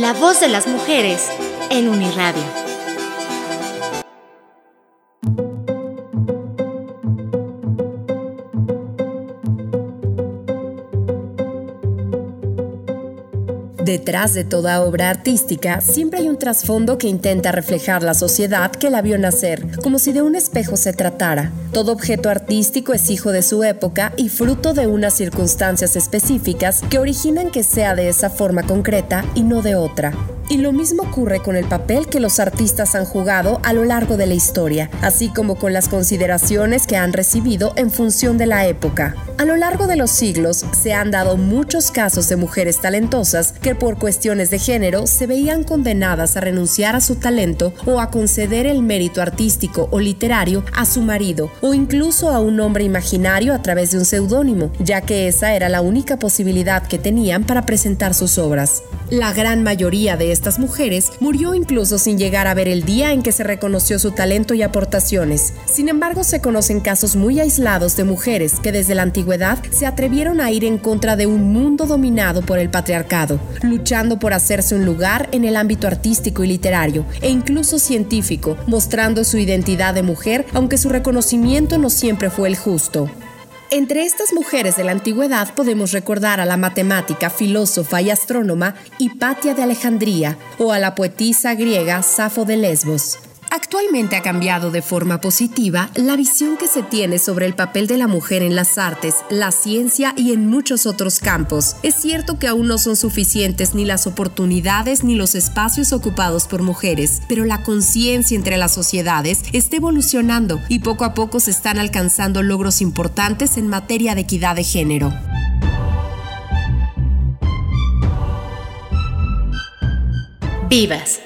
La voz de las mujeres en Uniradio. Detrás de toda obra artística siempre hay un trasfondo que intenta reflejar la sociedad que la vio nacer, como si de un espejo se tratara. Todo objeto artístico es hijo de su época y fruto de unas circunstancias específicas que originan que sea de esa forma concreta y no de otra. Y lo mismo ocurre con el papel que los artistas han jugado a lo largo de la historia, así como con las consideraciones que han recibido en función de la época. A lo largo de los siglos se han dado muchos casos de mujeres talentosas que por cuestiones de género se veían condenadas a renunciar a su talento o a conceder el mérito artístico o literario a su marido o incluso a un hombre imaginario a través de un seudónimo, ya que esa era la única posibilidad que tenían para presentar sus obras. La gran mayoría de estas mujeres murió incluso sin llegar a ver el día en que se reconoció su talento y aportaciones. Sin embargo, se conocen casos muy aislados de mujeres que desde la antigüedad se atrevieron a ir en contra de un mundo dominado por el patriarcado, luchando por hacerse un lugar en el ámbito artístico y literario, e incluso científico, mostrando su identidad de mujer, aunque su reconocimiento no siempre fue el justo. Entre estas mujeres de la antigüedad podemos recordar a la matemática, filósofa y astrónoma Hipatia de Alejandría o a la poetisa griega Safo de Lesbos. Actualmente ha cambiado de forma positiva la visión que se tiene sobre el papel de la mujer en las artes, la ciencia y en muchos otros campos. Es cierto que aún no son suficientes ni las oportunidades ni los espacios ocupados por mujeres, pero la conciencia entre las sociedades está evolucionando y poco a poco se están alcanzando logros importantes en materia de equidad de género. Vivas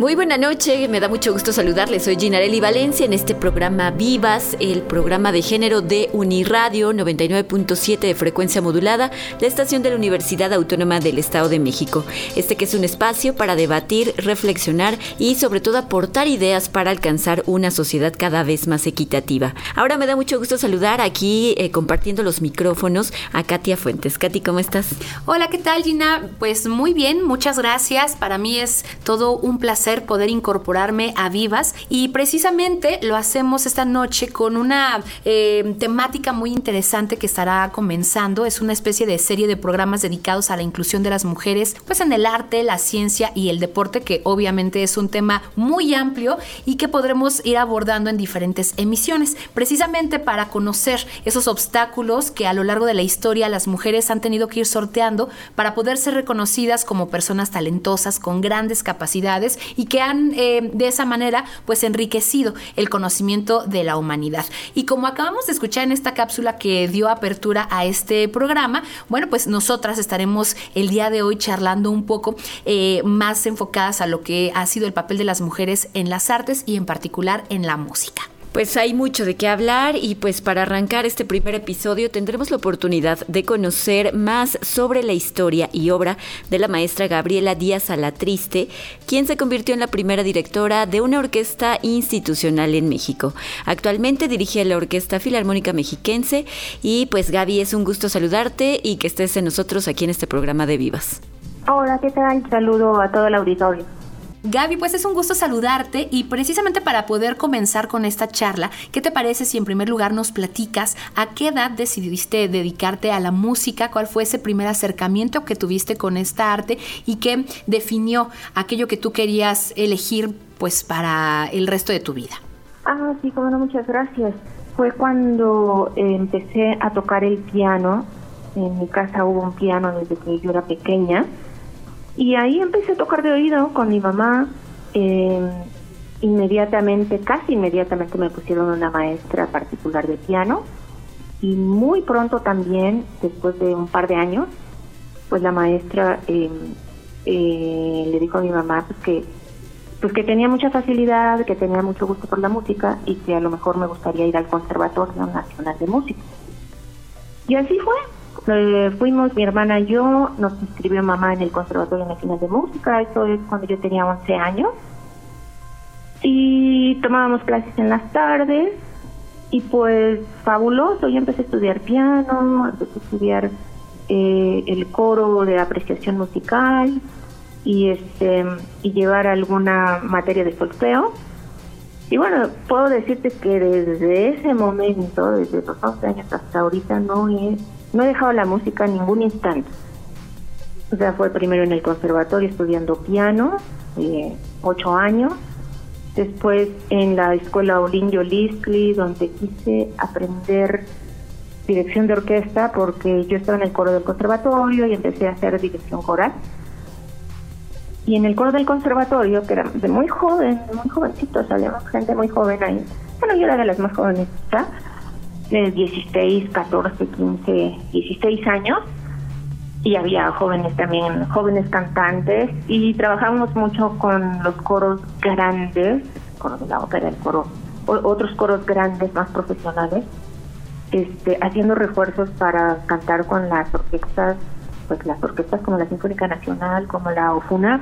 Muy buena noche, me da mucho gusto saludarles. Soy Ginarelli Valencia en este programa Vivas, el programa de género de Uniradio 99.7 de frecuencia modulada, la estación de la Universidad Autónoma del Estado de México. Este que es un espacio para debatir, reflexionar y sobre todo aportar ideas para alcanzar una sociedad cada vez más equitativa. Ahora me da mucho gusto saludar aquí eh, compartiendo los micrófonos a Katia Fuentes. Katy, ¿cómo estás? Hola, ¿qué tal Gina? Pues muy bien, muchas gracias. Para mí es todo un placer poder incorporarme a Vivas y precisamente lo hacemos esta noche con una eh, temática muy interesante que estará comenzando. Es una especie de serie de programas dedicados a la inclusión de las mujeres, pues en el arte, la ciencia y el deporte, que obviamente es un tema muy amplio y que podremos ir abordando en diferentes emisiones, precisamente para conocer esos obstáculos que a lo largo de la historia las mujeres han tenido que ir sorteando para poder ser reconocidas como personas talentosas con grandes capacidades y que han eh, de esa manera pues enriquecido el conocimiento de la humanidad. Y como acabamos de escuchar en esta cápsula que dio apertura a este programa, bueno, pues nosotras estaremos el día de hoy charlando un poco eh, más enfocadas a lo que ha sido el papel de las mujeres en las artes y en particular en la música. Pues hay mucho de qué hablar y pues para arrancar este primer episodio tendremos la oportunidad de conocer más sobre la historia y obra de la maestra Gabriela Díaz Alatriste, quien se convirtió en la primera directora de una orquesta institucional en México. Actualmente dirige la Orquesta Filarmónica Mexiquense y pues Gaby es un gusto saludarte y que estés en nosotros aquí en este programa de Vivas. Hola, ¿qué tal? Saludo a todo el auditorio. Gaby, pues es un gusto saludarte y precisamente para poder comenzar con esta charla, ¿qué te parece si en primer lugar nos platicas a qué edad decidiste dedicarte a la música? ¿Cuál fue ese primer acercamiento que tuviste con esta arte y qué definió aquello que tú querías elegir pues para el resto de tu vida? Ah, sí, como no, muchas gracias. Fue cuando eh, empecé a tocar el piano. En mi casa hubo un piano desde que yo era pequeña y ahí empecé a tocar de oído con mi mamá. Eh, inmediatamente, casi inmediatamente me pusieron una maestra particular de piano. Y muy pronto también, después de un par de años, pues la maestra eh, eh, le dijo a mi mamá pues que pues que tenía mucha facilidad, que tenía mucho gusto por la música y que a lo mejor me gustaría ir al Conservatorio Nacional de Música. Y así fue. Eh, fuimos mi hermana y yo, nos inscribió mamá en el Conservatorio Nacional de Música, eso es cuando yo tenía 11 años. Y tomábamos clases en las tardes y pues fabuloso, yo empecé a estudiar piano, empecé a estudiar eh, el coro de apreciación musical y este y llevar alguna materia de solfeo. Y bueno, puedo decirte que desde ese momento, desde los 11 años hasta ahorita, no he, no he dejado la música en ningún instante. O sea, fue primero en el conservatorio estudiando piano, eh, ocho años. Después en la escuela Olinjo Liskley, donde quise aprender dirección de orquesta, porque yo estaba en el coro del conservatorio y empecé a hacer dirección coral y en el coro del conservatorio, que era de muy joven, muy jovencito, salíamos gente muy joven ahí. Bueno, yo era de las más jóvenes, de 16, 14, 15, 16 años. Y había jóvenes también, jóvenes cantantes, y trabajamos mucho con los coros grandes, con la ópera, el coro, otros coros grandes, más profesionales, este, haciendo refuerzos para cantar con las orquestas pues las orquestas como la Sinfónica Nacional, como la OFUNA.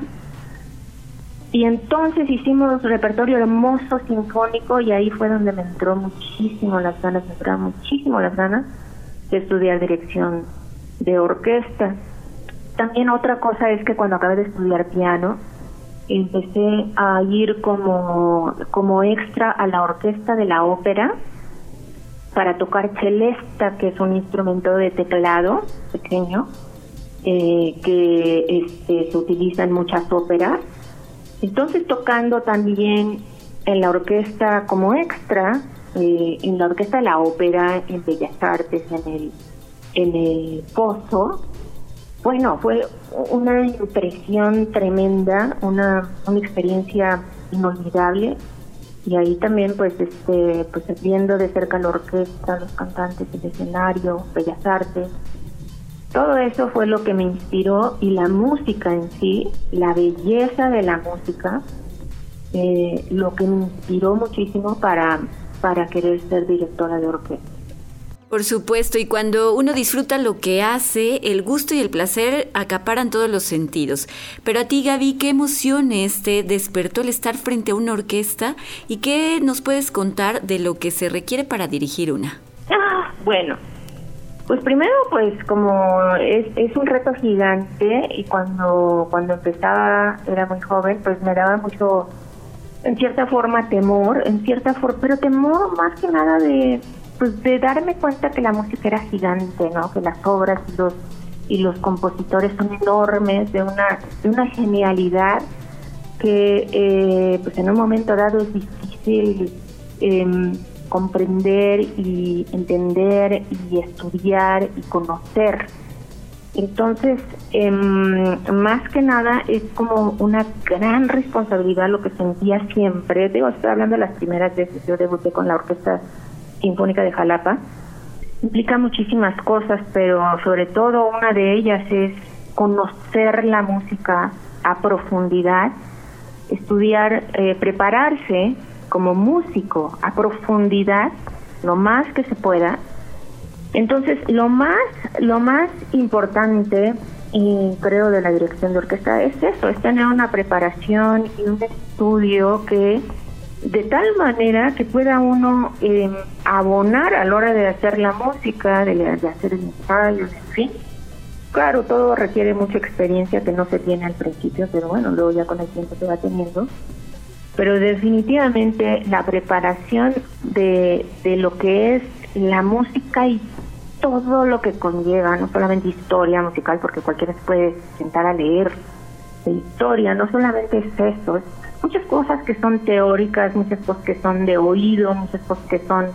Y entonces hicimos repertorio hermoso sinfónico y ahí fue donde me entró muchísimo las ganas, me entró muchísimo las ganas de estudiar dirección de orquesta. También otra cosa es que cuando acabé de estudiar piano, empecé a ir como, como extra a la orquesta de la ópera para tocar celesta, que es un instrumento de teclado pequeño, eh, que este, se utiliza en muchas óperas. Entonces tocando también en la orquesta como extra, eh, en la orquesta de la ópera, en Bellas Artes, en el, en el Pozo, bueno, fue una impresión tremenda, una, una experiencia inolvidable. Y ahí también pues este pues viendo de cerca la orquesta, los cantantes, el escenario, Bellas Artes, todo eso fue lo que me inspiró y la música en sí, la belleza de la música, eh, lo que me inspiró muchísimo para, para querer ser directora de orquesta. Por supuesto, y cuando uno disfruta lo que hace, el gusto y el placer acaparan todos los sentidos. Pero a ti, Gaby, ¿qué emociones te despertó el estar frente a una orquesta y qué nos puedes contar de lo que se requiere para dirigir una? Ah, bueno, pues primero, pues como es, un reto gigante y cuando, cuando empezaba, era muy joven, pues me daba mucho, en cierta forma, temor, en cierta forma, pero temor más que nada de, pues de darme cuenta que la música era gigante, ¿no? Que las obras y los, y los compositores son enormes, de una, de una genialidad que eh, pues en un momento dado es difícil eh, comprender y entender y estudiar y conocer. Entonces, em, más que nada es como una gran responsabilidad lo que sentía siempre. Digo, estoy hablando de las primeras veces, yo debuté con la Orquesta Sinfónica de Jalapa. Implica muchísimas cosas, pero sobre todo una de ellas es conocer la música a profundidad, estudiar, eh, prepararse como músico a profundidad lo más que se pueda. Entonces, lo más lo más importante creo de la dirección de orquesta es eso, es tener una preparación y un estudio que de tal manera que pueda uno eh, abonar a la hora de hacer la música, de, de hacer el ensayo, en fin. Claro, todo requiere mucha experiencia que no se tiene al principio, pero bueno, luego ya con el tiempo se va teniendo pero definitivamente la preparación de, de lo que es la música y todo lo que conlleva, no solamente historia musical, porque cualquiera se puede sentar a leer de historia, no solamente es eso, es muchas cosas que son teóricas, muchas cosas que son de oído, muchas cosas que son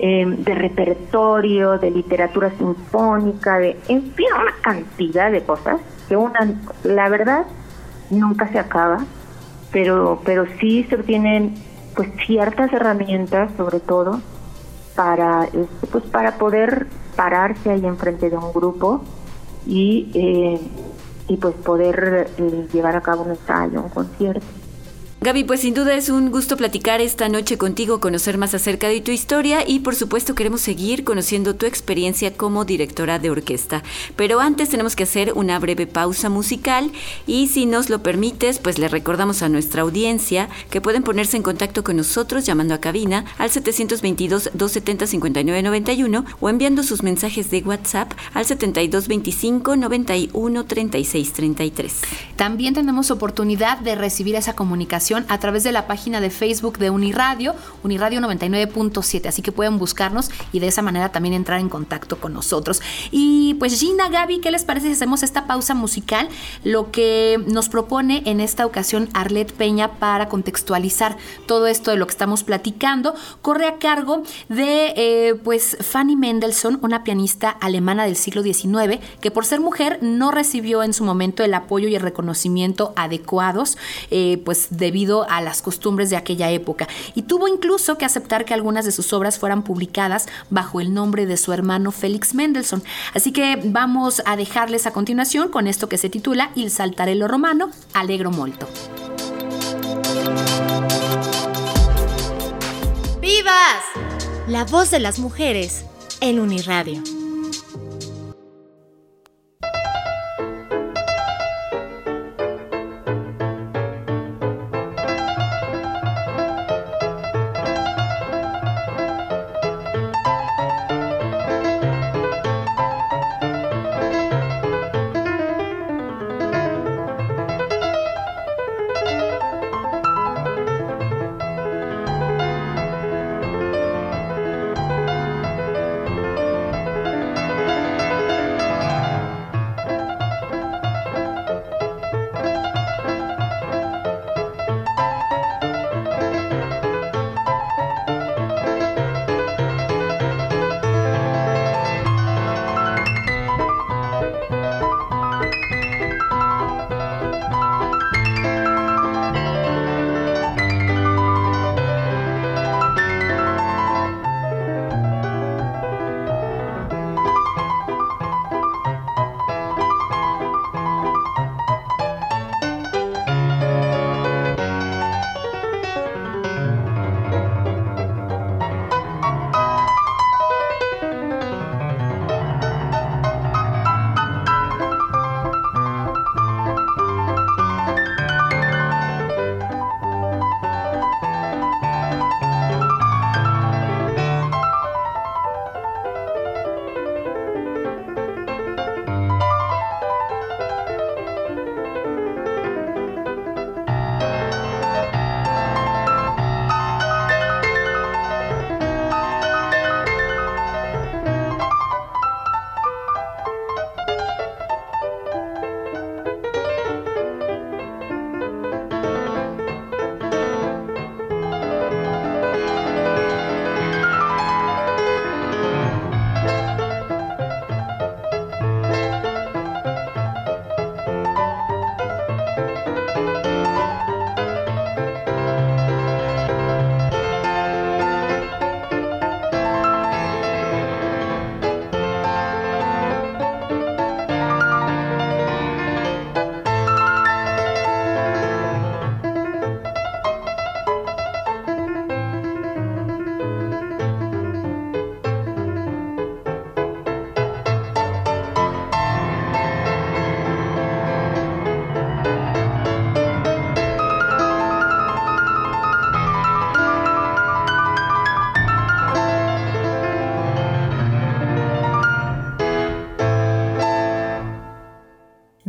eh, de repertorio, de literatura sinfónica, de, en fin, una cantidad de cosas que una, la verdad, nunca se acaba pero, pero sí se obtienen pues ciertas herramientas sobre todo para este, pues para poder pararse ahí enfrente de un grupo y, eh, y pues poder eh, llevar a cabo un ensayo, un concierto. Gaby, pues sin duda es un gusto platicar esta noche contigo, conocer más acerca de tu historia y por supuesto queremos seguir conociendo tu experiencia como directora de orquesta. Pero antes tenemos que hacer una breve pausa musical y si nos lo permites, pues le recordamos a nuestra audiencia que pueden ponerse en contacto con nosotros llamando a cabina al 722-270-5991 o enviando sus mensajes de WhatsApp al 7225-913633. También tenemos oportunidad de recibir esa comunicación a través de la página de Facebook de Uniradio, Uniradio 99.7, así que pueden buscarnos y de esa manera también entrar en contacto con nosotros. Y pues Gina, Gaby, ¿qué les parece si hacemos esta pausa musical? Lo que nos propone en esta ocasión Arlet Peña para contextualizar todo esto de lo que estamos platicando, corre a cargo de eh, pues Fanny Mendelssohn, una pianista alemana del siglo XIX, que por ser mujer no recibió en su momento el apoyo y el reconocimiento adecuados, eh, pues debido a las costumbres de aquella época y tuvo incluso que aceptar que algunas de sus obras fueran publicadas bajo el nombre de su hermano Félix Mendelssohn. Así que vamos a dejarles a continuación con esto que se titula Il saltarello romano, Alegro molto. ¡Vivas! La voz de las mujeres en Uniradio.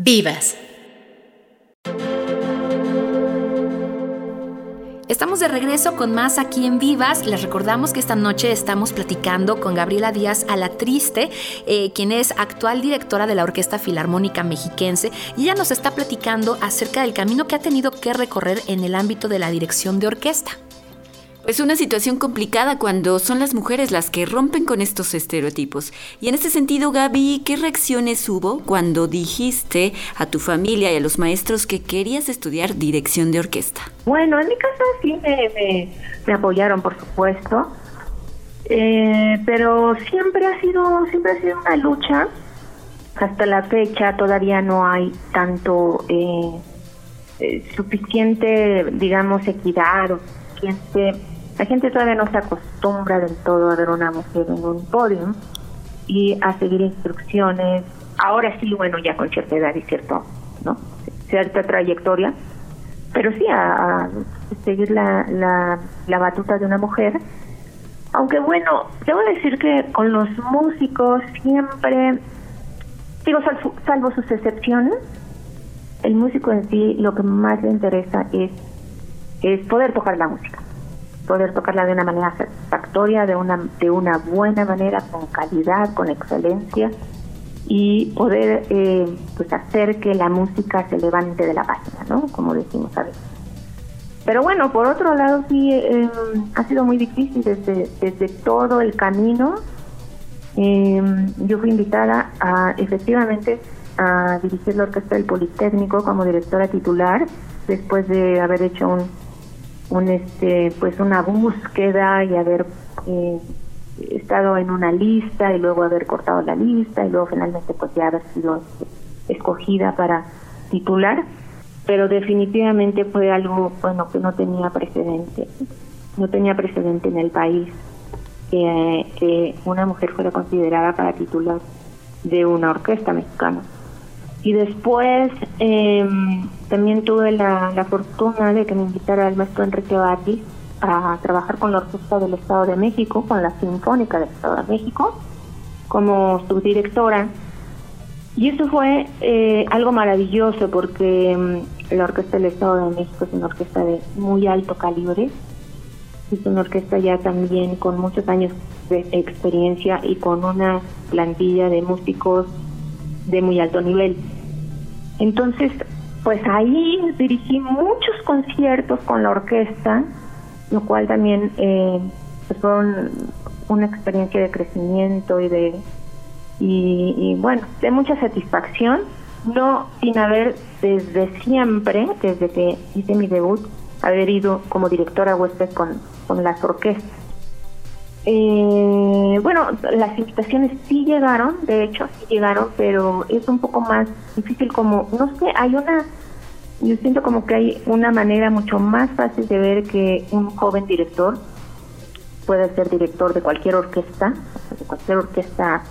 Vivas. Estamos de regreso con más aquí en Vivas. Les recordamos que esta noche estamos platicando con Gabriela Díaz Alatriste, eh, quien es actual directora de la Orquesta Filarmónica Mexiquense, y ella nos está platicando acerca del camino que ha tenido que recorrer en el ámbito de la dirección de orquesta. Es una situación complicada cuando son las mujeres las que rompen con estos estereotipos. Y en este sentido, Gaby, ¿qué reacciones hubo cuando dijiste a tu familia y a los maestros que querías estudiar dirección de orquesta? Bueno, en mi caso sí me, apoyaron, por supuesto. Eh, pero siempre ha sido siempre ha sido una lucha hasta la fecha todavía no hay tanto eh, eh, suficiente, digamos, equidad o suficiente... La gente todavía no se acostumbra del todo a ver una mujer en un podio y a seguir instrucciones. Ahora sí, bueno, ya con cierta edad y cierto, ¿no? Cierta trayectoria, pero sí a, seguir la, la, la batuta de una mujer. Aunque bueno, debo decir que con los músicos siempre, digo, salvo, sus excepciones, el músico en sí lo que más le interesa es, es poder tocar la música poder tocarla de una manera satisfactoria, de una, de una buena manera, con calidad, con excelencia y poder eh, pues hacer que la música se levante de la página, ¿no? Como decimos a veces. Pero bueno, por otro lado sí em, ha sido muy difícil desde, desde todo el camino. Em, yo fui invitada a efectivamente a dirigir la orquesta del Politécnico como directora titular después de haber hecho un un este pues una búsqueda y haber eh, estado en una lista y luego haber cortado la lista y luego finalmente pues ya haber sido escogida para titular. Pero definitivamente fue algo bueno que no tenía precedente no tenía precedente en el país que, que una mujer fuera considerada para titular de una orquesta mexicana y después eh, también tuve la, fortuna de que me invitara el maestro Enrique Bati a trabajar con la Orquesta del Estado de México, con la Sinfónica del Estado de México, como subdirectora. Y eso fue eh, algo maravilloso porque mm, la Orquesta del Estado de México es una orquesta de muy alto calibre. Es una orquesta ya también con muchos años de experiencia y con una plantilla de músicos de muy alto nivel. Entonces, pues ahí dirigí muchos conciertos con la orquesta, lo cual también eh, pues fue una experiencia de crecimiento y de y, bueno, de mucha satisfacción, no sin haber desde siempre, desde que hice mi debut, haber ido como directora huésped con, con las orquestas. Eh, bueno, las invitaciones sí llegaron, de hecho sí llegaron, pero es un poco más difícil como, no sé, hay una, yo siento como que hay una manera mucho más fácil de ver que un joven director puede ser director de cualquier orquesta, de cualquier orquesta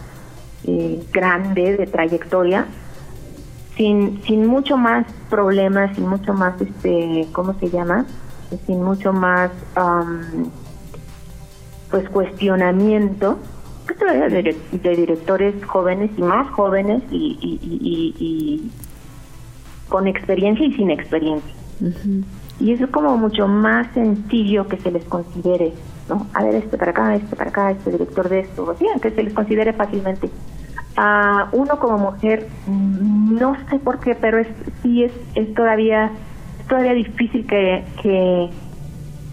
eh, grande de trayectoria, sin, sin mucho más problemas, sin mucho más, este, ¿cómo se llama? Sin mucho más pues cuestionamiento pues, de, de, directores jóvenes y más jóvenes y, y, con experiencia y sin experiencia. Y eso es como mucho más sencillo que se les considere, ¿no? A ver, este para acá, este para acá, este director de esto, o que se les considere fácilmente. A uno como mujer, no sé por qué, pero es sí es, es todavía es todavía difícil que, que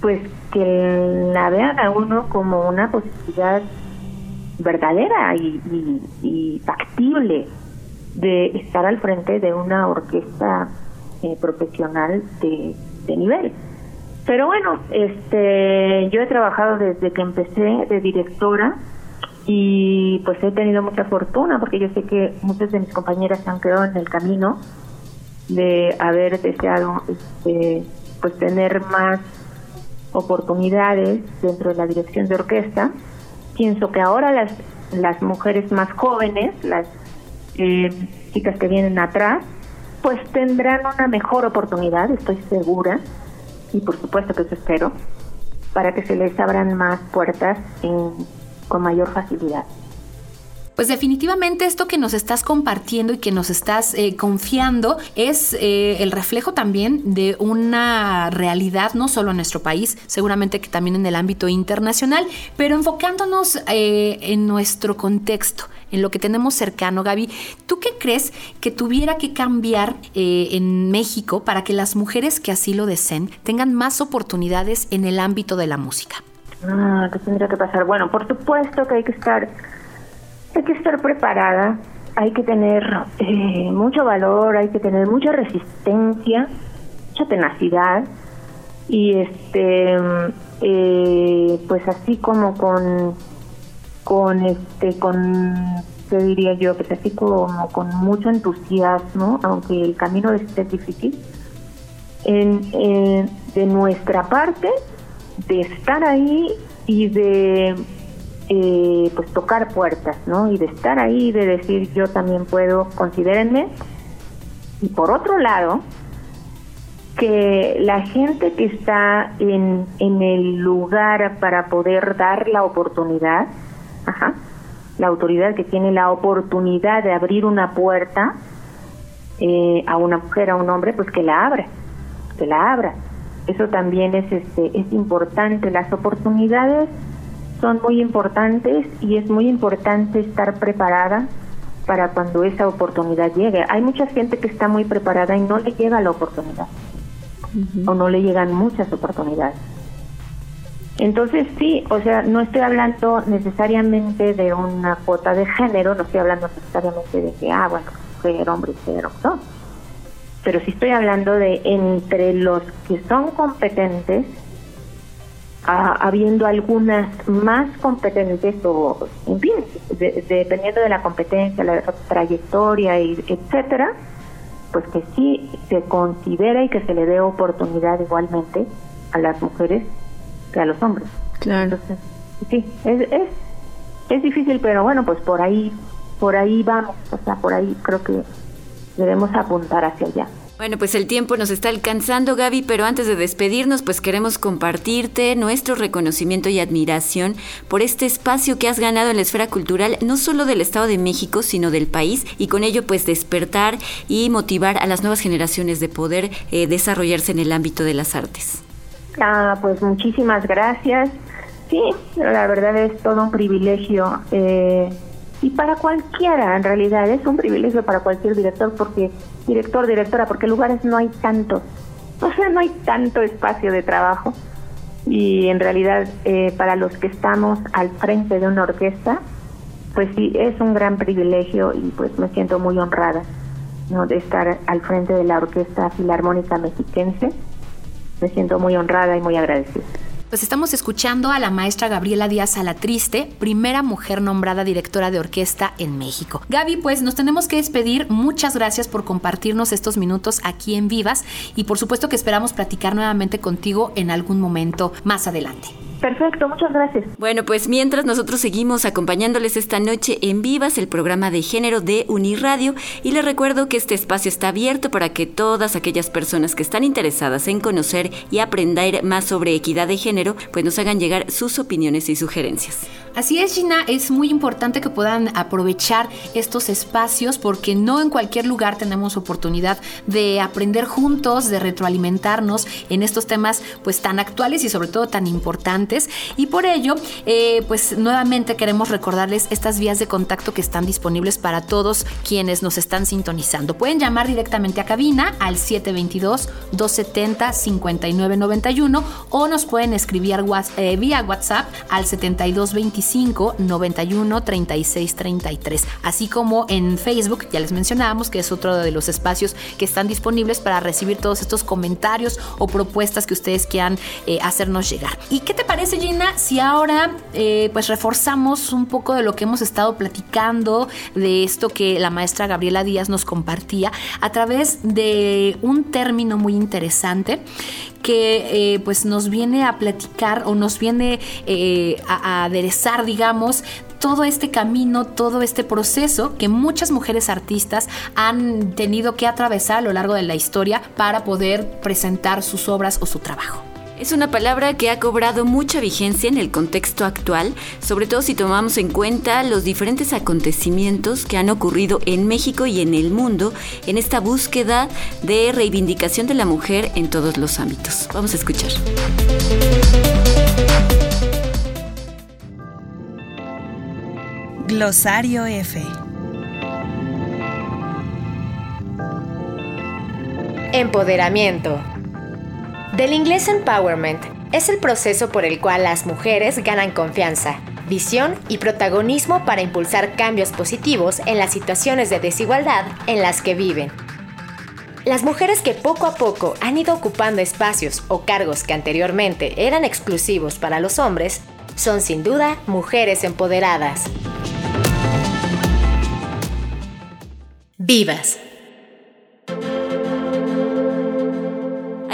pues que la vean a uno como una posibilidad verdadera y, factible de estar al frente de una orquesta eh, profesional de, nivel. Pero bueno, este, yo he trabajado desde que empecé de directora y pues he tenido mucha fortuna porque yo sé que muchas de mis compañeras se han quedado en el camino de haber deseado este, pues tener más oportunidades dentro de la dirección de orquesta. Pienso que ahora las, las mujeres más jóvenes, las eh, chicas que vienen atrás, pues tendrán una mejor oportunidad, estoy segura, y por supuesto que eso espero, para que se les abran más puertas con mayor facilidad. Pues definitivamente esto que nos estás compartiendo y que nos estás eh, confiando es eh, el reflejo también de una realidad, no solo en nuestro país, seguramente que también en el ámbito internacional, pero enfocándonos eh, en nuestro contexto, en lo que tenemos cercano. Gaby, ¿tú qué crees que tuviera que cambiar en México para que las mujeres que así lo deseen tengan más oportunidades en el ámbito de la música? Ah, ¿qué tendría que pasar? Bueno, por supuesto que hay que estar hay que estar preparada, hay que tener eh, mucho valor, hay que tener mucha resistencia, mucha tenacidad y este eh, pues así como con con este con te diría yo, que así como con mucho entusiasmo, aunque el camino es difícil, en, de nuestra parte, de estar ahí y de eh, pues tocar puertas, ¿no? Y de estar ahí, de decir yo también puedo, considérenme. Y por otro lado, que la gente que está en, en el lugar para poder dar la oportunidad, ajá, la autoridad que tiene la oportunidad de abrir una puerta eh, a una mujer, a un hombre, pues que la abra, que la abra. Eso también es, este, es importante. Las oportunidades son muy importantes y es muy importante estar preparada para cuando esa oportunidad llegue. Hay mucha gente que está muy preparada y no le llega la oportunidad o no le llegan muchas oportunidades. Entonces sí, o sea, no estoy hablando necesariamente de una cuota de género, no estoy hablando necesariamente de que, ah, bueno, mujer, hombre, cero, no. Pero sí estoy hablando de entre los que son competentes, habiendo algunas más competentes o, en fin, dependiendo de la competencia, la trayectoria, y etcétera, pues que sí se considera y que se le dé oportunidad igualmente a las mujeres que a los hombres. Claro. Entonces, sí, es, es, es difícil, pero bueno, pues por ahí, por ahí vamos, o sea, por ahí creo que debemos apuntar hacia allá. Bueno, pues el tiempo nos está alcanzando, Gaby, pero antes de despedirnos, pues queremos compartirte nuestro reconocimiento y admiración por este espacio que has ganado en la esfera cultural, no solo del Estado de México, sino del país, y con ello pues despertar y motivar a las nuevas generaciones de poder eh, desarrollarse en el ámbito de las artes. Ah, pues muchísimas gracias. Sí, la verdad es todo un privilegio. Eh, y para cualquiera, en realidad, es un privilegio para cualquier director porque director, directora, porque lugares no hay tantos, o sea, no hay tanto espacio de trabajo. Y en realidad, eh, para los que estamos al frente de una orquesta, pues sí, es un gran privilegio y pues me siento muy honrada ¿no? de estar al frente de la Orquesta Filarmónica Mexiquense. Me siento muy honrada y muy agradecida. Pues estamos escuchando a la maestra Gabriela Díaz Alatriste, primera mujer nombrada directora de orquesta en México. Gaby, pues nos tenemos que despedir. Muchas gracias por compartirnos estos minutos aquí en Vivas y por supuesto que esperamos platicar nuevamente contigo en algún momento más adelante. Perfecto, muchas gracias. Bueno, pues mientras nosotros seguimos acompañándoles esta noche en Vivas, el programa de género de Uniradio, y les recuerdo que este espacio está abierto para que todas aquellas personas que están interesadas en conocer y aprender más sobre equidad de género, pues nos hagan llegar sus opiniones y sugerencias. Así es, Gina, es muy importante que puedan aprovechar estos espacios porque no en cualquier lugar tenemos oportunidad de aprender juntos, de retroalimentarnos en estos temas pues tan actuales y sobre todo tan importantes. Y por ello, eh, pues nuevamente queremos recordarles estas vías de contacto que están disponibles para todos quienes nos están sintonizando. Pueden llamar directamente a cabina al 722-270-5991 o nos pueden escribir eh, vía WhatsApp al 7225 91 36 33. Así como en Facebook, ya les mencionábamos que es otro de los espacios que están disponibles para recibir todos estos comentarios o propuestas que ustedes quieran eh, hacernos llegar. ¿Y qué te parece, Gina, si ahora eh, pues reforzamos un poco de lo que hemos estado platicando, de esto que la maestra Gabriela Díaz nos compartía a través de un término muy interesante que eh, pues nos viene a platicar o nos viene eh, a, aderezar, digamos, todo este camino, todo este proceso que muchas mujeres artistas han tenido que atravesar a lo largo de la historia para poder presentar sus obras o su trabajo. Es una palabra que ha cobrado mucha vigencia en el contexto actual, sobre todo si tomamos en cuenta los diferentes acontecimientos que han ocurrido en México y en el mundo en esta búsqueda de reivindicación de la mujer en todos los ámbitos. Vamos a escuchar. Glosario F. Empoderamiento. Del inglés empowerment es el proceso por el cual las mujeres ganan confianza, visión y protagonismo para impulsar cambios positivos en las situaciones de desigualdad en las que viven. Las mujeres que poco a poco han ido ocupando espacios o cargos que anteriormente eran exclusivos para los hombres son sin duda mujeres empoderadas. Vivas.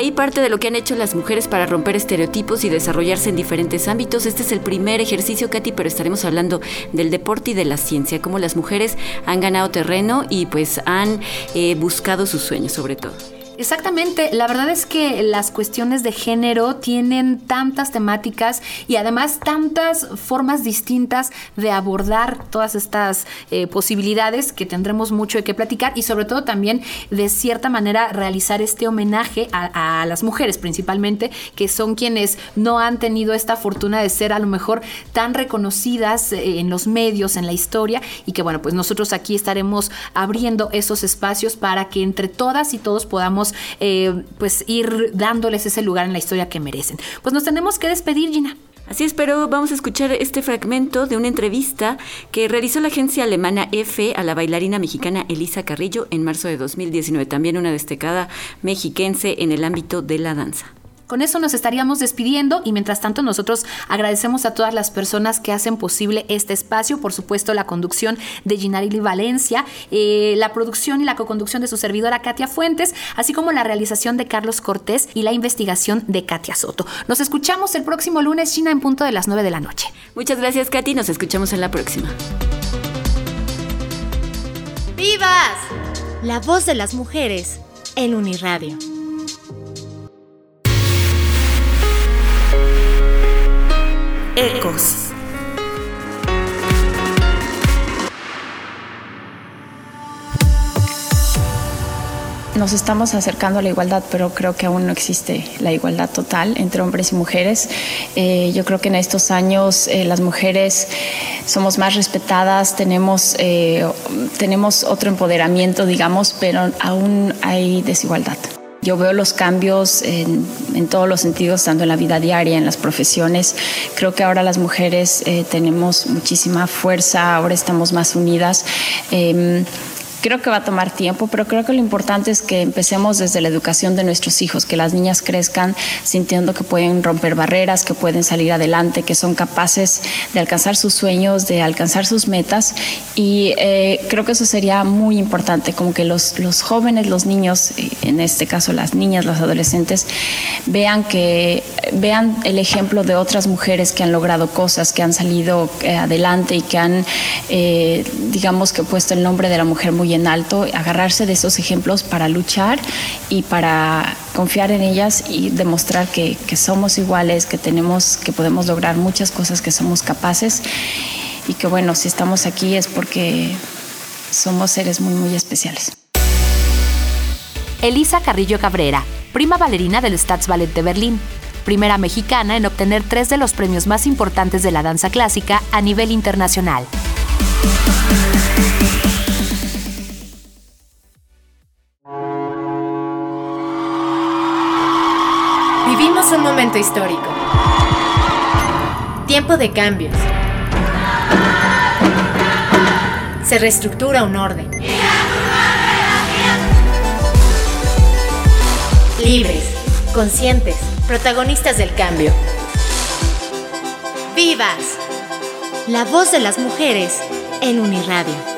Ahí parte de lo que han hecho las mujeres para romper estereotipos y desarrollarse en diferentes ámbitos. Este es el primer ejercicio, Katy, pero estaremos hablando del deporte y de la ciencia, cómo las mujeres han ganado terreno y pues han eh, buscado sus sueños sobre todo. Exactamente, la verdad es que las cuestiones de género tienen tantas temáticas y además tantas formas distintas de abordar todas estas eh, posibilidades que tendremos mucho de qué platicar y sobre todo también de cierta manera realizar este homenaje a, las mujeres principalmente, que son quienes no han tenido esta fortuna de ser a lo mejor tan reconocidas eh, en los medios, en la historia y que bueno, pues nosotros aquí estaremos abriendo esos espacios para que entre todas y todos podamos eh, pues ir dándoles ese lugar en la historia que merecen. Pues nos tenemos que despedir, Gina. Así es, pero vamos a escuchar este fragmento de una entrevista que realizó la agencia alemana EFE a la bailarina mexicana Elisa Carrillo en marzo de 2019, también una destacada mexiquense en el ámbito de la danza. Con eso nos estaríamos despidiendo y mientras tanto nosotros agradecemos a todas las personas que hacen posible este espacio, por supuesto la conducción de Ginarili Valencia, eh, la producción y la coconducción de su servidora Katia Fuentes, así como la realización de Carlos Cortés y la investigación de Katia Soto. Nos escuchamos el próximo lunes, China, en punto de las 9 de la noche. Muchas gracias, Katy. Nos escuchamos en la próxima. ¡Vivas! La voz de las mujeres en Uniradio. Ecos. Nos estamos acercando a la igualdad, pero creo que aún no existe la igualdad total entre hombres y mujeres. Eh, yo creo que en estos años eh, las mujeres somos más respetadas, tenemos, eh, tenemos otro empoderamiento, digamos, pero aún hay desigualdad. Yo veo los cambios en, todos los sentidos, tanto en la vida diaria, en las profesiones. Creo que ahora las mujeres eh, tenemos muchísima fuerza, ahora estamos más unidas. Eh, creo que va a tomar tiempo, pero creo que lo importante es que empecemos desde la educación de nuestros hijos, que las niñas crezcan sintiendo que pueden romper barreras, que pueden salir adelante, que son capaces de alcanzar sus sueños, de alcanzar sus metas. Y eh, creo que eso sería muy importante, como que los, los jóvenes, los niños, en este caso las niñas, los adolescentes, vean que vean el ejemplo de otras mujeres que han logrado cosas, que han salido eh, adelante y que han, eh, digamos que puesto el nombre de la mujer muy en alto, agarrarse de esos ejemplos para luchar y para confiar en ellas y demostrar que, que somos iguales, que tenemos, que podemos lograr muchas cosas, que somos capaces y que bueno, si estamos aquí es porque somos seres muy, muy especiales. Elisa Carrillo Cabrera, prima bailarina del Staatsballet de Berlín, primera mexicana en obtener tres de los premios más importantes de la danza clásica a nivel internacional. Vivimos un momento histórico. Tiempo de cambios. Se reestructura un orden. Libres, conscientes, protagonistas del cambio. ¡Vivas! La voz de las mujeres en Uniradio.